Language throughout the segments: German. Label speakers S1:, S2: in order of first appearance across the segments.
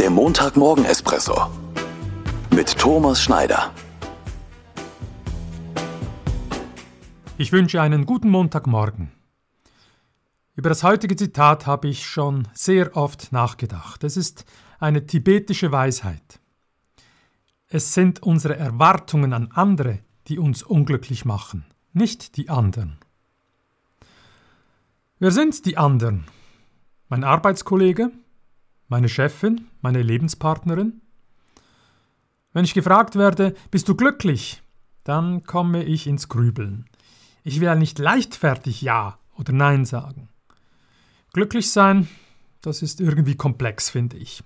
S1: Der Montagmorgen-Espresso mit Thomas Schneider.
S2: Ich wünsche einen guten Montagmorgen. Über das heutige Zitat habe ich schon sehr oft nachgedacht. Es ist eine tibetische Weisheit. Es sind unsere Erwartungen an andere, die uns unglücklich machen, nicht die anderen. Wer sind die anderen? Mein Arbeitskollege? Meine Chefin? Meine Lebenspartnerin? Wenn ich gefragt werde, bist du glücklich? Dann komme ich ins Grübeln. Ich will nicht leichtfertig Ja oder Nein sagen. Glücklich sein, das ist irgendwie komplex, finde ich.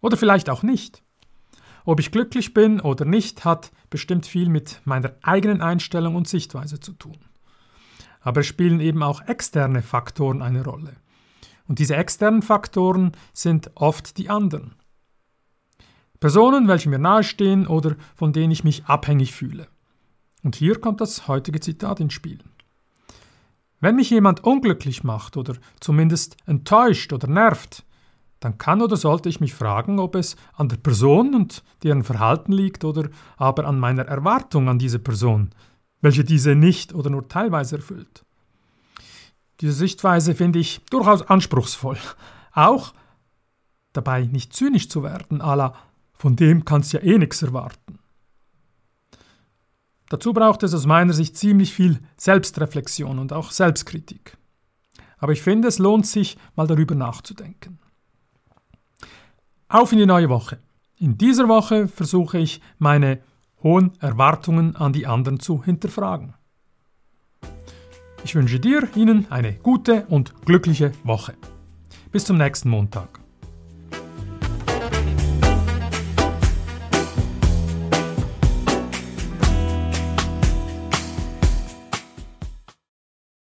S2: Oder vielleicht auch nicht. Ob ich glücklich bin oder nicht, hat bestimmt viel mit meiner eigenen Einstellung und Sichtweise zu tun. Aber es spielen eben auch externe Faktoren eine Rolle. Und diese externen Faktoren sind oft die anderen. Personen, welche mir nahestehen oder von denen ich mich abhängig fühle. Und hier kommt das heutige Zitat ins Spiel. Wenn mich jemand unglücklich macht oder zumindest enttäuscht oder nervt, dann kann oder sollte ich mich fragen, ob es an der Person und deren Verhalten liegt oder aber an meiner Erwartung an diese Person, welche diese nicht oder nur teilweise erfüllt. Diese Sichtweise finde ich durchaus anspruchsvoll. Auch dabei nicht zynisch zu werden, ala von dem kannst ja eh nichts erwarten. Dazu braucht es aus meiner Sicht ziemlich viel Selbstreflexion und auch Selbstkritik. Aber ich finde, es lohnt sich, mal darüber nachzudenken. Auf in die neue Woche. In dieser Woche versuche ich, meine hohen Erwartungen an die anderen zu hinterfragen. Ich wünsche dir, Ihnen eine gute und glückliche Woche. Bis zum nächsten Montag.